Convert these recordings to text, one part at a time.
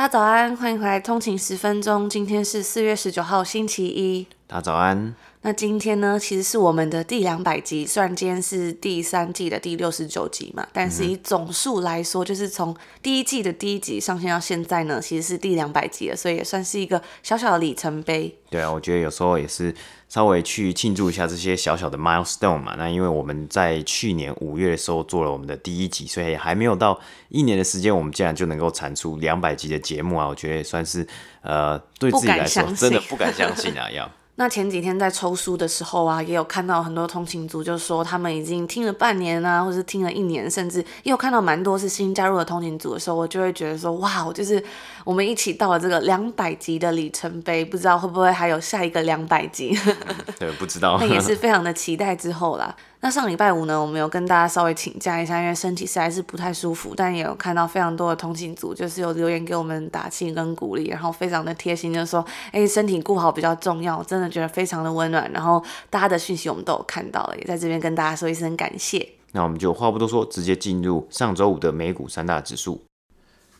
大家早安，欢迎回来通勤十分钟。今天是四月十九号，星期一。大家早安。那今天呢，其实是我们的第两百集。虽然今天是第三季的第六十九集嘛，但是以总数来说，就是从第一季的第一集上线到现在呢，其实是第两百集了，所以也算是一个小小的里程碑。对啊，我觉得有时候也是稍微去庆祝一下这些小小的 milestone 嘛。那因为我们在去年五月的时候做了我们的第一集，所以还没有到一年的时间，我们竟然就能够产出两百集的节目啊！我觉得也算是呃，对自己来说真的不敢相信啊，要。那前几天在抽书的时候啊，也有看到很多通勤族就说他们已经听了半年啊，或是听了一年，甚至也有看到蛮多是新加入的通勤族的时候，我就会觉得说，哇，就是我们一起到了这个两百集的里程碑，不知道会不会还有下一个两百集？对，不知道。那也是非常的期待之后啦。那上礼拜五呢，我们有跟大家稍微请假一下，因为身体实在是不太舒服，但也有看到非常多的通勤族，就是有留言给我们打气跟鼓励，然后非常的贴心，就是说，哎，身体顾好比较重要，真的觉得非常的温暖。然后大家的讯息我们都有看到了，也在这边跟大家说一声感谢。那我们就话不多说，直接进入上周五的美股三大指数。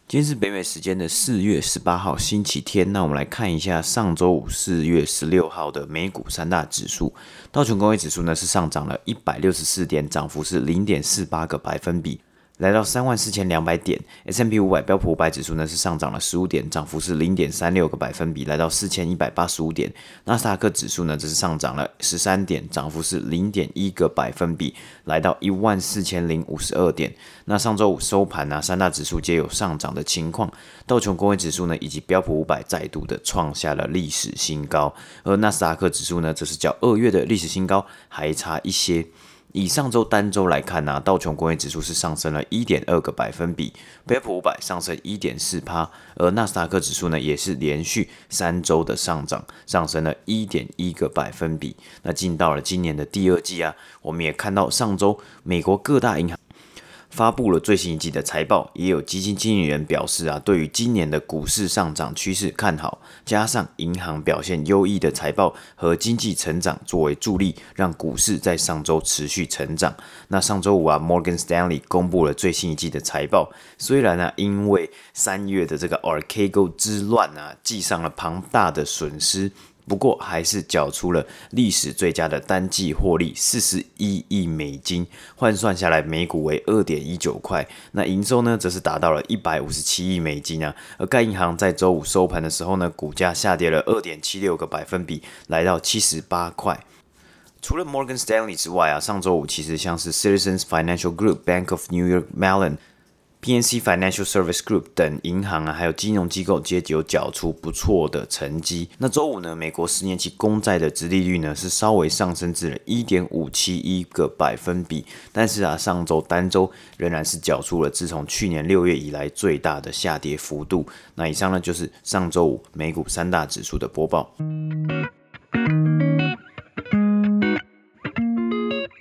今天是北美时间的四月十八号，星期天。那我们来看一下上周五四月十六号的美股三大指数。道琼工业指数呢是上涨了一百六十四点，涨幅是零点四八个百分比。来到三万四千两百点，S&P 五百标普五百指数呢是上涨了十五点，涨幅是零点三六个百分比，来到四千一百八十五点。纳斯达克指数呢则是上涨了十三点，涨幅是零点一个百分比，来到一万四千零五十二点。那上周五收盘呢，三大指数皆有上涨的情况，道琼工业指数呢以及标普五百再度的创下了历史新高，而纳斯达克指数呢则是较二月的历史新高还差一些。以上周单周来看呢、道琼工业指数是上升了一点二个百分比，标普五百上升一点四趴，而纳斯达克指数呢也是连续三周的上涨，上升了一点一个百分比。那进到了今年的第二季啊，我们也看到上周美国各大银行。发布了最新一季的财报，也有基金经理人表示啊，对于今年的股市上涨趋势看好，加上银行表现优异的财报和经济成长作为助力，让股市在上周持续成长。那上周五啊，Morgan Stanley 公布了最新一季的财报，虽然呢、因为三月的这个 Archegos 之乱啊，记上了庞大的损失。不过还是缴出了历史最佳的单季获利，四十一亿美金，换算下来每股为二点一九块。那营收呢，则是达到了一百五十七亿美金啊。而该银行在周五收盘的时候呢，股价下跌了二点七六个百分比，来到七十八块。除了 Morgan Stanley 之外啊，上周五其实像是 Citizens Financial Group、Bank of New York Mellon。PNC Financial Service Group 等银行啊，还有金融机构皆有缴出不错的成绩。那周五呢，美国十年期公债的殖利率呢是稍微上升至了一点五七一个百分比，但是啊，上周单周仍然是缴出了自从去年六月以来最大的下跌幅度。那以上呢就是上周五美股三大指数的播报。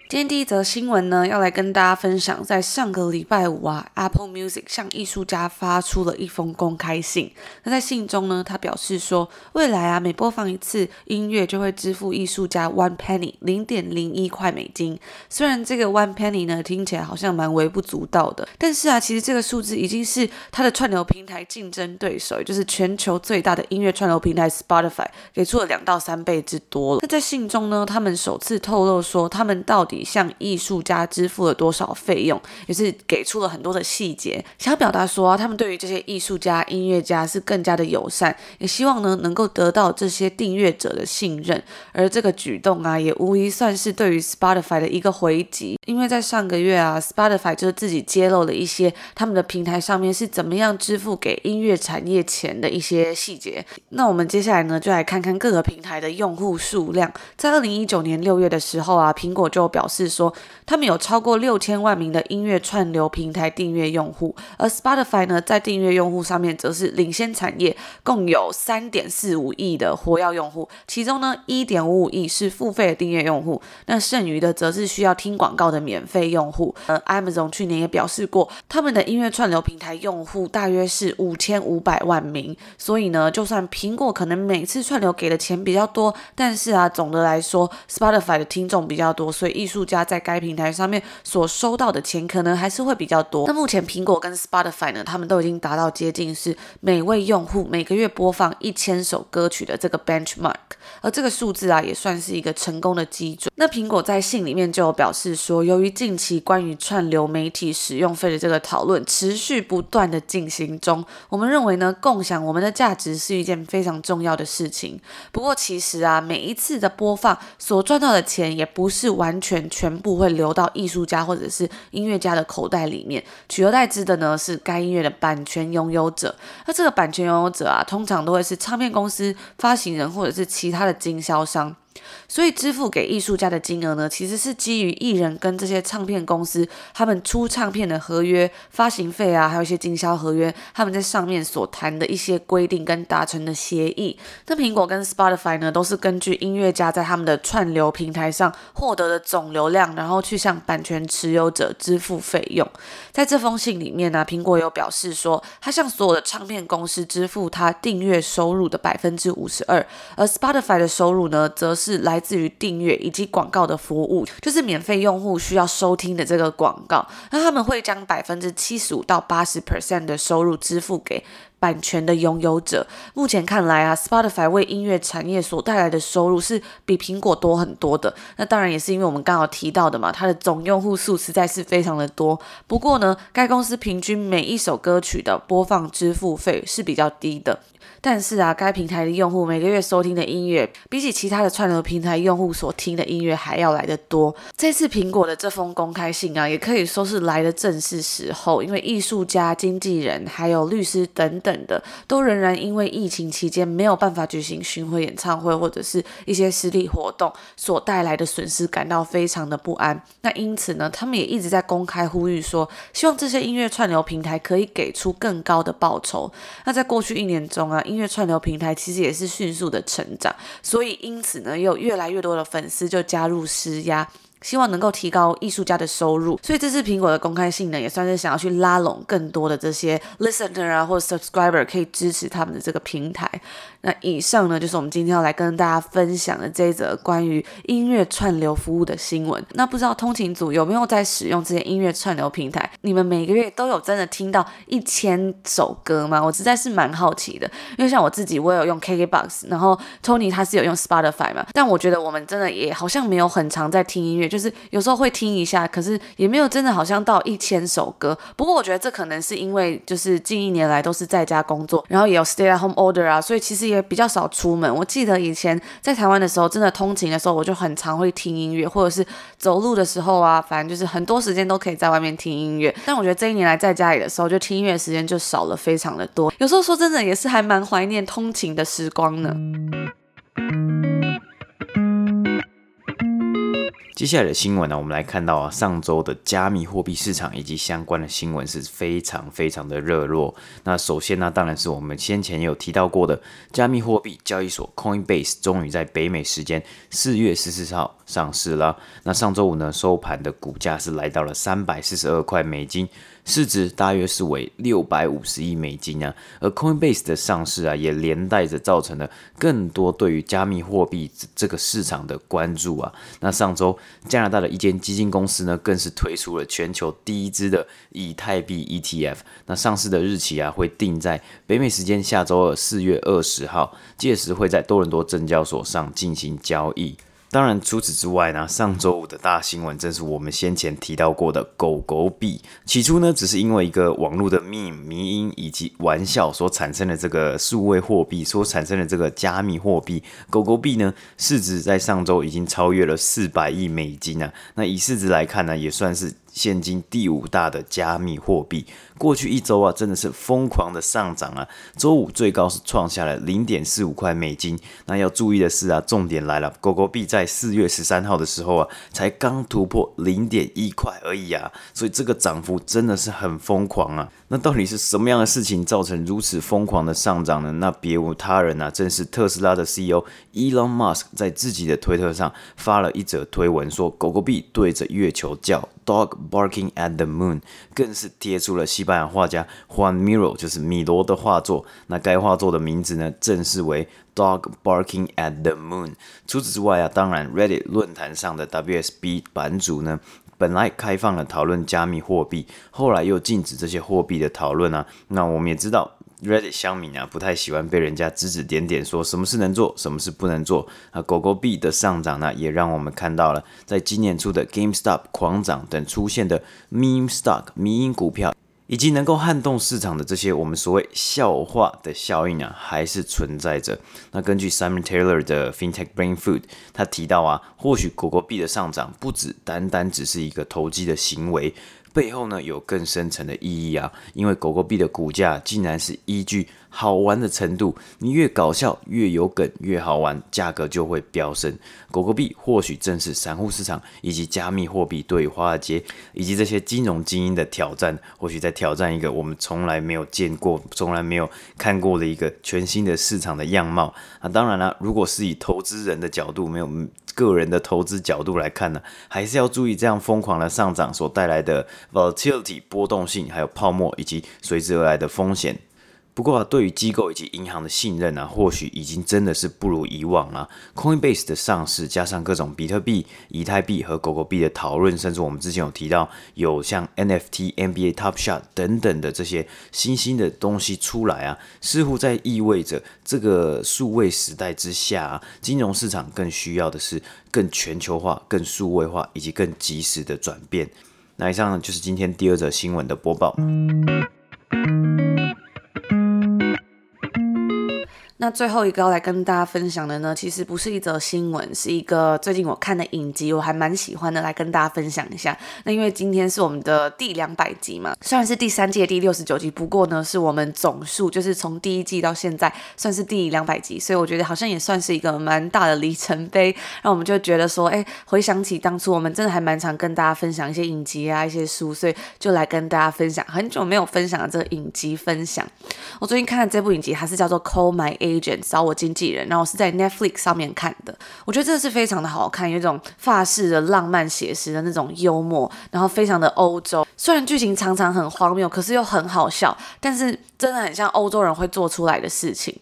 今天第一则新闻呢，要来跟大家分享，在上个礼拜五啊，Apple Music 向艺术家发出了一封公开信。那在信中呢，他表示说，未来啊，每播放一次音乐就会支付艺术家 one penny 零点零一块美金。虽然这个 one penny 呢，听起来好像蛮微不足道的，但是啊，其实这个数字已经是他的串流平台竞争对手，也就是全球最大的音乐串流平台 Spotify 给出了两到三倍之多了。那在信中呢，他们首次透露说，他们到底向艺术家支付了多少费用，也是给出了很多的细节，想要表达说，他们对于这些艺术家、音乐家是更加的友善，也希望呢能够得到这些订阅者的信任。而这个举动啊，也无疑算是对于 Spotify 的一个回击，因为在上个月啊，Spotify 就是自己揭露了一些他们的平台上面是怎么样支付给音乐产业钱的一些细节。那我们接下来呢，就来看看各个平台的用户数量。在二零一九年六月的时候啊，苹果就表示。说，他们有超过六千万名的音乐串流平台订阅用户，而 Spotify 呢，在订阅用户上面则是领先产业，共有三点四五亿的活跃用户，其中呢，一点五五亿是付费的订阅用户，那剩余的则是需要听广告的免费用户。呃，Amazon 去年也表示过，他们的音乐串流平台用户大约是五千五百万名，所以呢，就算苹果可能每次串流给的钱比较多，但是啊，总的来说，Spotify 的听众比较多，所以艺术家在该平台上面所收到的钱可能还是会比较多。那目前苹果跟 Spotify 呢，他们都已经达到接近是每位用户每个月播放一千首歌曲的这个 benchmark，而这个数字啊，也算是一个成功的基准。那苹果在信里面就有表示说，由于近期关于串流媒体使用费的这个讨论持续不断的进行中，我们认为呢，共享我们的价值是一件非常重要的事情。不过其实啊，每一次的播放所赚到的钱，也不是完全全部会流到艺术家或者是音乐家的口袋里面，取而代之的呢，是该音乐的版权拥有者。那这个版权拥有者啊，通常都会是唱片公司、发行人或者是其他的经销商。所以支付给艺术家的金额呢，其实是基于艺人跟这些唱片公司他们出唱片的合约、发行费啊，还有一些经销合约，他们在上面所谈的一些规定跟达成的协议。那苹果跟 Spotify 呢，都是根据音乐家在他们的串流平台上获得的总流量，然后去向版权持有者支付费用。在这封信里面呢，苹果有表示说，他向所有的唱片公司支付他订阅收入的百分之五十二，而 Spotify 的收入呢，则是是来自于订阅以及广告的服务，就是免费用户需要收听的这个广告，那他们会将百分之七十五到八十 percent 的收入支付给版权的拥有者。目前看来啊，Spotify 为音乐产业所带来的收入是比苹果多很多的。那当然也是因为我们刚好提到的嘛，它的总用户数实在是非常的多。不过呢，该公司平均每一首歌曲的播放支付费是比较低的。但是啊，该平台的用户每个月收听的音乐，比起其他的串流平台用户所听的音乐还要来得多。这次苹果的这封公开信啊，也可以说是来的正是时候，因为艺术家、经纪人还有律师等等的，都仍然因为疫情期间没有办法举行巡回演唱会或者是一些实体活动所带来的损失，感到非常的不安。那因此呢，他们也一直在公开呼吁说，希望这些音乐串流平台可以给出更高的报酬。那在过去一年中啊，音乐串流平台其实也是迅速的成长，所以因此呢，有越来越多的粉丝就加入施压。希望能够提高艺术家的收入，所以这次苹果的公开信呢，也算是想要去拉拢更多的这些 listener 啊，或者 subscriber，可以支持他们的这个平台。那以上呢，就是我们今天要来跟大家分享的这一则关于音乐串流服务的新闻。那不知道通勤组有没有在使用这些音乐串流平台？你们每个月都有真的听到一千首歌吗？我实在是蛮好奇的，因为像我自己，我有用 KKBOX，然后 Tony 他是有用 Spotify 嘛，但我觉得我们真的也好像没有很常在听音乐。就是有时候会听一下，可是也没有真的好像到一千首歌。不过我觉得这可能是因为就是近一年来都是在家工作，然后也有 stay at home order 啊，所以其实也比较少出门。我记得以前在台湾的时候，真的通勤的时候，我就很常会听音乐，或者是走路的时候啊，反正就是很多时间都可以在外面听音乐。但我觉得这一年来在家里的时候，就听音乐的时间就少了非常的多。有时候说真的，也是还蛮怀念通勤的时光呢。接下来的新闻呢，我们来看到啊，上周的加密货币市场以及相关的新闻是非常非常的热络。那首先呢，当然是我们先前有提到过的加密货币交易所 Coinbase，终于在北美时间四月十四号上市了。那上周五呢，收盘的股价是来到了三百四十二块美金。市值大约是为六百五十亿美金啊，而 Coinbase 的上市啊，也连带着造成了更多对于加密货币这个市场的关注啊。那上周加拿大的一间基金公司呢，更是推出了全球第一支的以太币 ETF。那上市的日期啊，会定在北美时间下周二四月二十号，届时会在多伦多证交所上进行交易。当然，除此之外呢，上周五的大新闻正是我们先前提到过的狗狗币。起初呢，只是因为一个网络的 meme 迷因以及玩笑所产生的这个数位货币，所产生的这个加密货币狗狗币呢，市值在上周已经超越了四百亿美金啊。那以市值来看呢，也算是现今第五大的加密货币。过去一周啊，真的是疯狂的上涨啊！周五最高是创下了零点四五块美金。那要注意的是啊，重点来了，狗狗币在四月十三号的时候啊，才刚突破零点一块而已啊，所以这个涨幅真的是很疯狂啊！那到底是什么样的事情造成如此疯狂的上涨呢？那别无他人啊，正是特斯拉的 CEO Elon Musk 在自己的推特上发了一则推文，说狗狗币对着月球叫 “Dog barking at the moon”，更是贴出了西。班牙画家 Juan Miro 就是米罗的画作，那该画作的名字呢，正式为 Dog Barking at the Moon。除此之外啊，当然 Reddit 论坛上的 WSB 版主呢，本来开放了讨论加密货币，后来又禁止这些货币的讨论啊。那我们也知道。Reddit 乡民啊，不太喜欢被人家指指点点，说什么事能做，什么事不能做。啊，狗狗币的上涨呢，也让我们看到了，在今年初的 GameStop 狂涨等出现的 Meme Stock 迷因股票。以及能够撼动市场的这些我们所谓笑话的效应啊，还是存在着。那根据 Simon Taylor 的 FinTech Brain Food，他提到啊，或许狗狗币的上涨不只单单只是一个投机的行为。背后呢，有更深层的意义啊，因为狗狗币的股价竟然是依据好玩的程度，你越搞笑越有梗越好玩，价格就会飙升。狗狗币或许正是散户市场以及加密货币对华尔街以及这些金融精英的挑战，或许在挑战一个我们从来没有见过、从来没有看过的一个全新的市场的样貌啊。当然了，如果是以投资人的角度，没有个人的投资角度来看呢，还是要注意这样疯狂的上涨所带来的 volatility 波动性，还有泡沫以及随之而来的风险。不过，对于机构以及银行的信任啊，或许已经真的是不如以往了。Coinbase 的上市，加上各种比特币、以太币和狗狗币的讨论，甚至我们之前有提到有像 NFT、NBA Top Shot 等等的这些新兴的东西出来啊，似乎在意味着这个数位时代之下啊，金融市场更需要的是更全球化、更数位化以及更及时的转变。那以上呢，就是今天第二则新闻的播报。那最后一个要来跟大家分享的呢，其实不是一则新闻，是一个最近我看的影集，我还蛮喜欢的，来跟大家分享一下。那因为今天是我们的第两百集嘛，虽然是第三季第六十九集，不过呢，是我们总数就是从第一季到现在算是第两百集，所以我觉得好像也算是一个蛮大的里程碑。那我们就觉得说，哎，回想起当初我们真的还蛮常跟大家分享一些影集啊、一些书，所以就来跟大家分享很久没有分享的这个影集分享。我最近看的这部影集，它是叫做《Call My A Agent》。找我经纪人，然后是在 Netflix 上面看的，我觉得真的是非常的好看，有一种法式的浪漫写实的那种幽默，然后非常的欧洲。虽然剧情常常很荒谬，可是又很好笑，但是真的很像欧洲人会做出来的事情。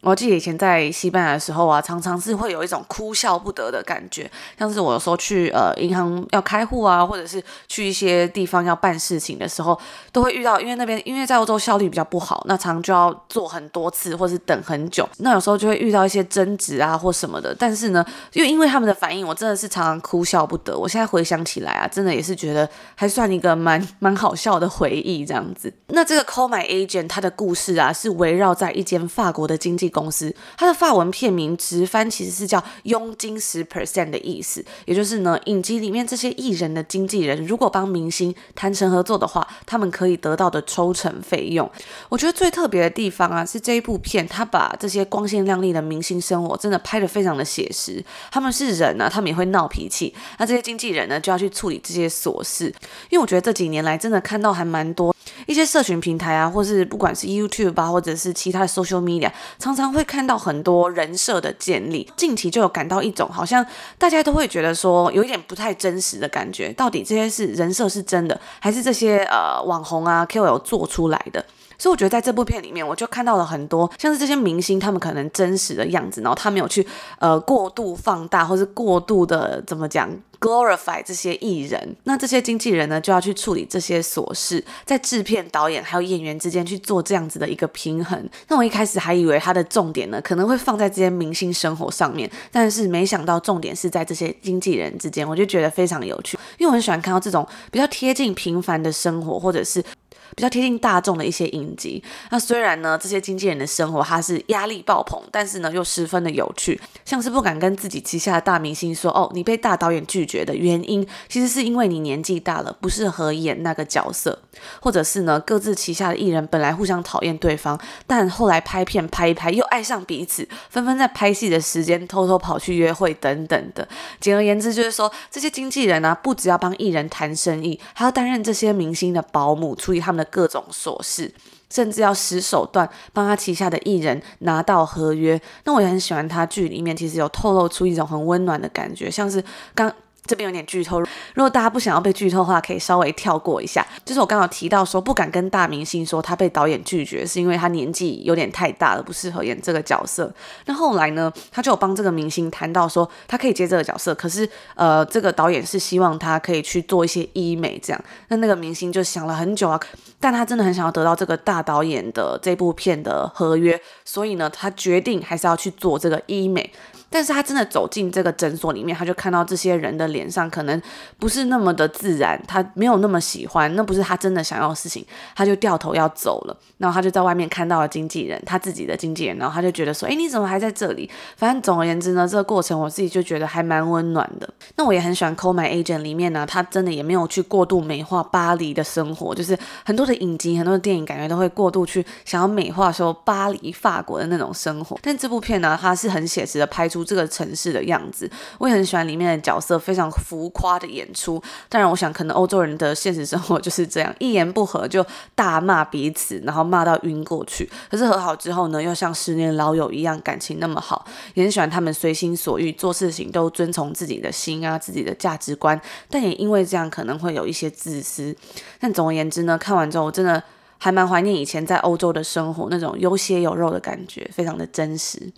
我记得以前在西班牙的时候啊，常常是会有一种哭笑不得的感觉，像是我有时候去呃银行要开户啊，或者是去一些地方要办事情的时候，都会遇到，因为那边因为在欧洲效率比较不好，那常就要做很多次，或是等很久，那有时候就会遇到一些争执啊或什么的。但是呢，又因为他们的反应，我真的是常常哭笑不得。我现在回想起来啊，真的也是觉得还算一个蛮蛮好笑的回忆这样子。那这个 Call My Agent 它的故事啊，是围绕在一间法国的经济公司，它的法文片名直翻其实是叫佣金十 percent 的意思，也就是呢，影集里面这些艺人的经纪人如果帮明星谈成合作的话，他们可以得到的抽成费用。我觉得最特别的地方啊，是这一部片，它把这些光鲜亮丽的明星生活真的拍得非常的写实。他们是人啊，他们也会闹脾气，那这些经纪人呢，就要去处理这些琐事。因为我觉得这几年来真的看到还蛮多一些社群平台啊，或是不管是 YouTube 啊，或者是其他的 social media，常常会看。到很多人设的建立，近期就有感到一种好像大家都会觉得说有一点不太真实的感觉，到底这些是人设是真的，还是这些呃网红啊 KOL 做出来的？所以我觉得在这部片里面，我就看到了很多像是这些明星他们可能真实的样子，然后他没有去呃过度放大，或是过度的怎么讲 glorify 这些艺人。那这些经纪人呢，就要去处理这些琐事，在制片、导演还有演员之间去做这样子的一个平衡。那我一开始还以为他的重点呢，可能会放在这些明星生活上面，但是没想到重点是在这些经纪人之间，我就觉得非常有趣，因为我很喜欢看到这种比较贴近平凡的生活，或者是。比较贴近大众的一些影集。那虽然呢，这些经纪人的生活他是压力爆棚，但是呢又十分的有趣。像是不敢跟自己旗下的大明星说，哦，你被大导演拒绝的原因，其实是因为你年纪大了，不适合演那个角色，或者是呢，各自旗下的艺人本来互相讨厌对方，但后来拍片拍一拍又爱上彼此，纷纷在拍戏的时间偷偷跑去约会等等的。简而言之，就是说这些经纪人呢、啊，不只要帮艺人谈生意，还要担任这些明星的保姆，处理他们的各种琐事，甚至要使手段帮他旗下的艺人拿到合约。那我也很喜欢他剧里面，其实有透露出一种很温暖的感觉，像是刚。这边有点剧透，如果大家不想要被剧透的话，可以稍微跳过一下。就是我刚好提到说，不敢跟大明星说他被导演拒绝，是因为他年纪有点太大了，不适合演这个角色。那后来呢，他就有帮这个明星谈到说，他可以接这个角色，可是呃，这个导演是希望他可以去做一些医美这样。那那个明星就想了很久啊，但他真的很想要得到这个大导演的这部片的合约，所以呢，他决定还是要去做这个医美。但是他真的走进这个诊所里面，他就看到这些人的脸上可能不是那么的自然，他没有那么喜欢，那不是他真的想要的事情，他就掉头要走了。然后他就在外面看到了经纪人，他自己的经纪人，然后他就觉得说，哎，你怎么还在这里？反正总而言之呢，这个过程我自己就觉得还蛮温暖的。那我也很喜欢《Call My Agent》里面呢，他真的也没有去过度美化巴黎的生活，就是很多的影集、很多的电影，感觉都会过度去想要美化说巴黎、法国的那种生活。但这部片呢，它是很写实的拍出。这个城市的样子，我也很喜欢里面的角色非常浮夸的演出。当然，我想可能欧洲人的现实生活就是 这样，一言不合就大骂彼此，然后骂到晕过去。可是和好之后呢，又像十年老友一样，感情那么好。也很喜欢他们随心所欲，做事情都遵从自己的心啊，自己的价值观。但也因为这样，可能会有一些自私。但总而言之呢，看完之后我真的还蛮怀念以前在欧洲的生活，那种有血有肉的感觉，非常的真实。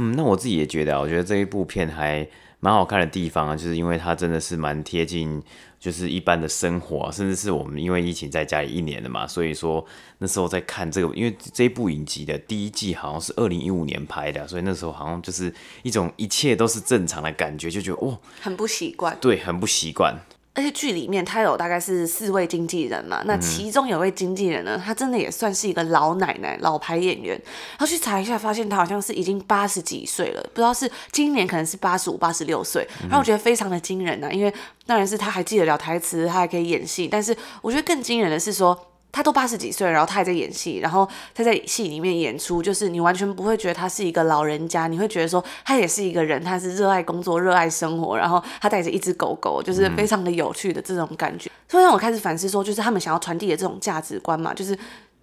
嗯，那我自己也觉得啊，我觉得这一部片还蛮好看的地方啊，就是因为它真的是蛮贴近，就是一般的生活啊，甚至是我们因为疫情在家里一年了嘛，所以说那时候在看这个，因为这一部影集的第一季好像是二零一五年拍的，所以那时候好像就是一种一切都是正常的感觉，就觉得哦，很不习惯，对，很不习惯。而且剧里面他有大概是四位经纪人嘛，那其中有位经纪人呢，他真的也算是一个老奶奶、老牌演员。然后去查一下，发现他好像是已经八十几岁了，不知道是今年可能是八十五、八十六岁。然后我觉得非常的惊人呢、啊，因为当然是他还记得了台词，他还可以演戏。但是我觉得更惊人的是说。他都八十几岁，然后他还在演戏，然后他在戏里面演出，就是你完全不会觉得他是一个老人家，你会觉得说他也是一个人，他是热爱工作、热爱生活，然后他带着一只狗狗，就是非常的有趣的这种感觉。所以让我开始反思说，就是他们想要传递的这种价值观嘛，就是。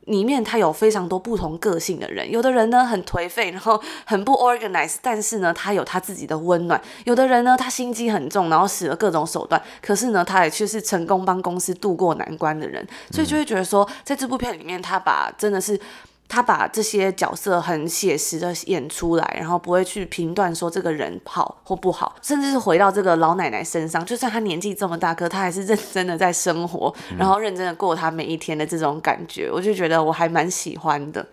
里面他有非常多不同个性的人，有的人呢很颓废，然后很不 organize，但是呢他有他自己的温暖；有的人呢他心机很重，然后使了各种手段，可是呢他也却是成功帮公司渡过难关的人，所以就会觉得说，在这部片里面，他把真的是。他把这些角色很写实的演出来，然后不会去评断说这个人好或不好，甚至是回到这个老奶奶身上，就算她年纪这么大，可她还是认真的在生活，然后认真的过她每一天的这种感觉，我就觉得我还蛮喜欢的。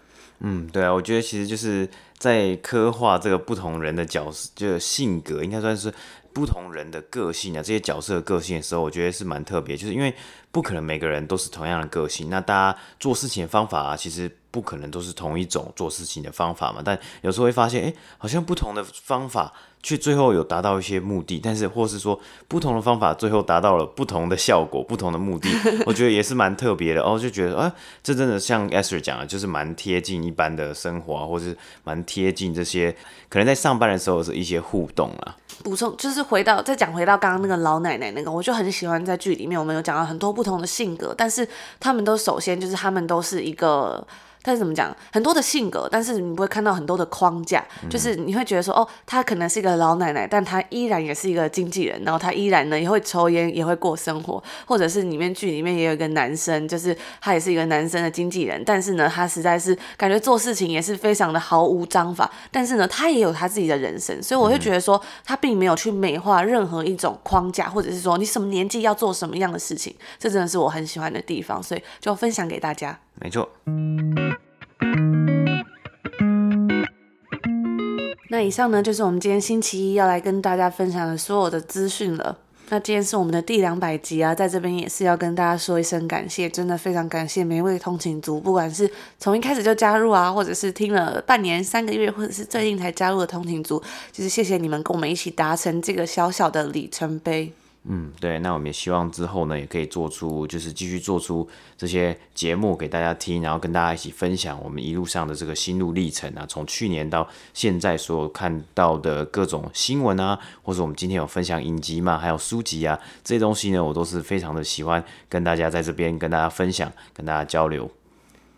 嗯，对啊，我觉得其实就是在刻画这个不同人的角色，就性格，应该算是不同人的个性啊，这些角色的个性的时候，我觉得是蛮特别，就是因为不可能每个人都是同样的个性，那大家做事情的方法啊，其实。不可能都是同一种做事情的方法嘛，但有时候会发现，诶，好像不同的方法。却最后有达到一些目的，但是或是说不同的方法最后达到了不同的效果、不同的目的，我觉得也是蛮特别的哦。就觉得啊，这真的像 Esther 讲的，就是蛮贴近一般的生活，或是蛮贴近这些可能在上班的时候是一些互动啊。补充就是回到再讲回到刚刚那个老奶奶那个，我就很喜欢在剧里面我们有讲到很多不同的性格，但是他们都首先就是他们都是一个。但是怎么讲，很多的性格，但是你不会看到很多的框架，嗯、就是你会觉得说，哦，她可能是一个老奶奶，但她依然也是一个经纪人，然后她依然呢也会抽烟，也会过生活，或者是里面剧里面也有一个男生，就是他也是一个男生的经纪人，但是呢，他实在是感觉做事情也是非常的毫无章法，但是呢，他也有他自己的人生，所以我会觉得说，他并没有去美化任何一种框架，或者是说你什么年纪要做什么样的事情，这真的是我很喜欢的地方，所以就分享给大家。没错。那以上呢，就是我们今天星期一要来跟大家分享的所有的资讯了。那今天是我们的第两百集啊，在这边也是要跟大家说一声感谢，真的非常感谢每一位通勤族，不管是从一开始就加入啊，或者是听了半年、三个月，或者是最近才加入的通勤族，就是谢谢你们跟我们一起达成这个小小的里程碑。嗯，对，那我们也希望之后呢，也可以做出，就是继续做出这些节目给大家听，然后跟大家一起分享我们一路上的这个心路历程啊，从去年到现在所看到的各种新闻啊，或者我们今天有分享影集嘛，还有书籍啊，这些东西呢，我都是非常的喜欢跟大家在这边跟大家分享，跟大家交流，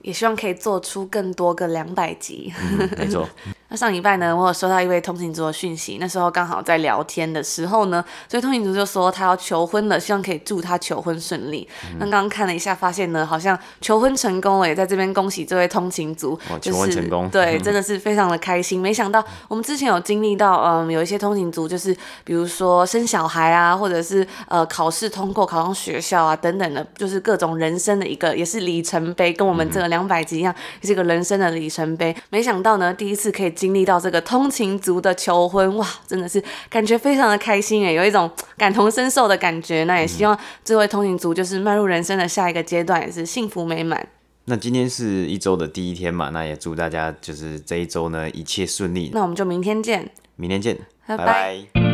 也希望可以做出更多个两百集。没错。那上礼拜呢，我有收到一位通勤族的讯息，那时候刚好在聊天的时候呢，所以通勤族就说他要求婚了，希望可以祝他求婚顺利。那刚刚看了一下，发现呢，好像求婚成功了，也在这边恭喜这位通勤族，就是、求婚成功，对，真的是非常的开心。没想到我们之前有经历到，嗯，有一些通勤族就是比如说生小孩啊，或者是呃考试通过考上学校啊等等的，就是各种人生的一个也是里程碑，跟我们这个两百集一样，也是一个人生的里程碑。没想到呢，第一次可以。经历到这个通勤族的求婚，哇，真的是感觉非常的开心诶，有一种感同身受的感觉。那也希望这位通勤族就是迈入人生的下一个阶段，也是幸福美满。那今天是一周的第一天嘛，那也祝大家就是这一周呢一切顺利。那我们就明天见，明天见，拜拜。拜拜。